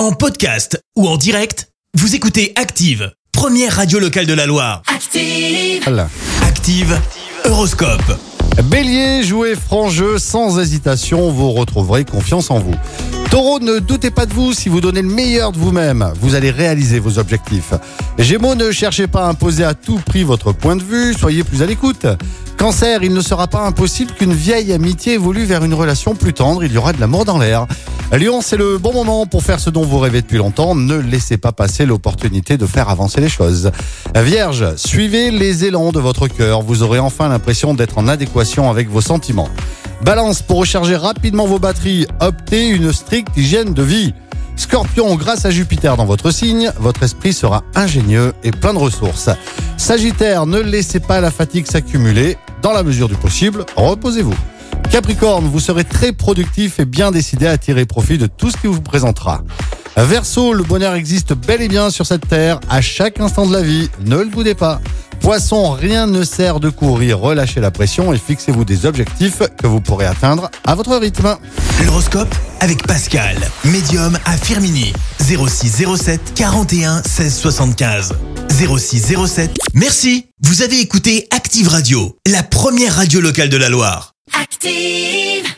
En podcast ou en direct, vous écoutez Active, première radio locale de la Loire. Active. Active Horoscope. Bélier, jouez franc jeu sans hésitation, vous retrouverez confiance en vous. Taureau, ne doutez pas de vous, si vous donnez le meilleur de vous-même, vous allez réaliser vos objectifs. Gémeaux, ne cherchez pas à imposer à tout prix votre point de vue, soyez plus à l'écoute. Cancer, il ne sera pas impossible qu'une vieille amitié évolue vers une relation plus tendre, il y aura de l'amour dans l'air. Lyon, c'est le bon moment pour faire ce dont vous rêvez depuis longtemps, ne laissez pas passer l'opportunité de faire avancer les choses. Vierge, suivez les élans de votre cœur, vous aurez enfin l'impression d'être en adéquation avec vos sentiments. Balance, pour recharger rapidement vos batteries, optez une stricte hygiène de vie. Scorpion, grâce à Jupiter dans votre signe, votre esprit sera ingénieux et plein de ressources. Sagittaire, ne laissez pas la fatigue s'accumuler. Dans la mesure du possible, reposez-vous. Capricorne, vous serez très productif et bien décidé à tirer profit de tout ce qui vous présentera. Verseau, le bonheur existe bel et bien sur cette terre à chaque instant de la vie, ne le boudez pas. Poisson, rien ne sert de courir, relâchez la pression et fixez-vous des objectifs que vous pourrez atteindre à votre rythme. L'horoscope avec Pascal, médium à Firmini. 0607 41 16 75. 0607. Merci. Vous avez écouté Active Radio, la première radio locale de la Loire. Active.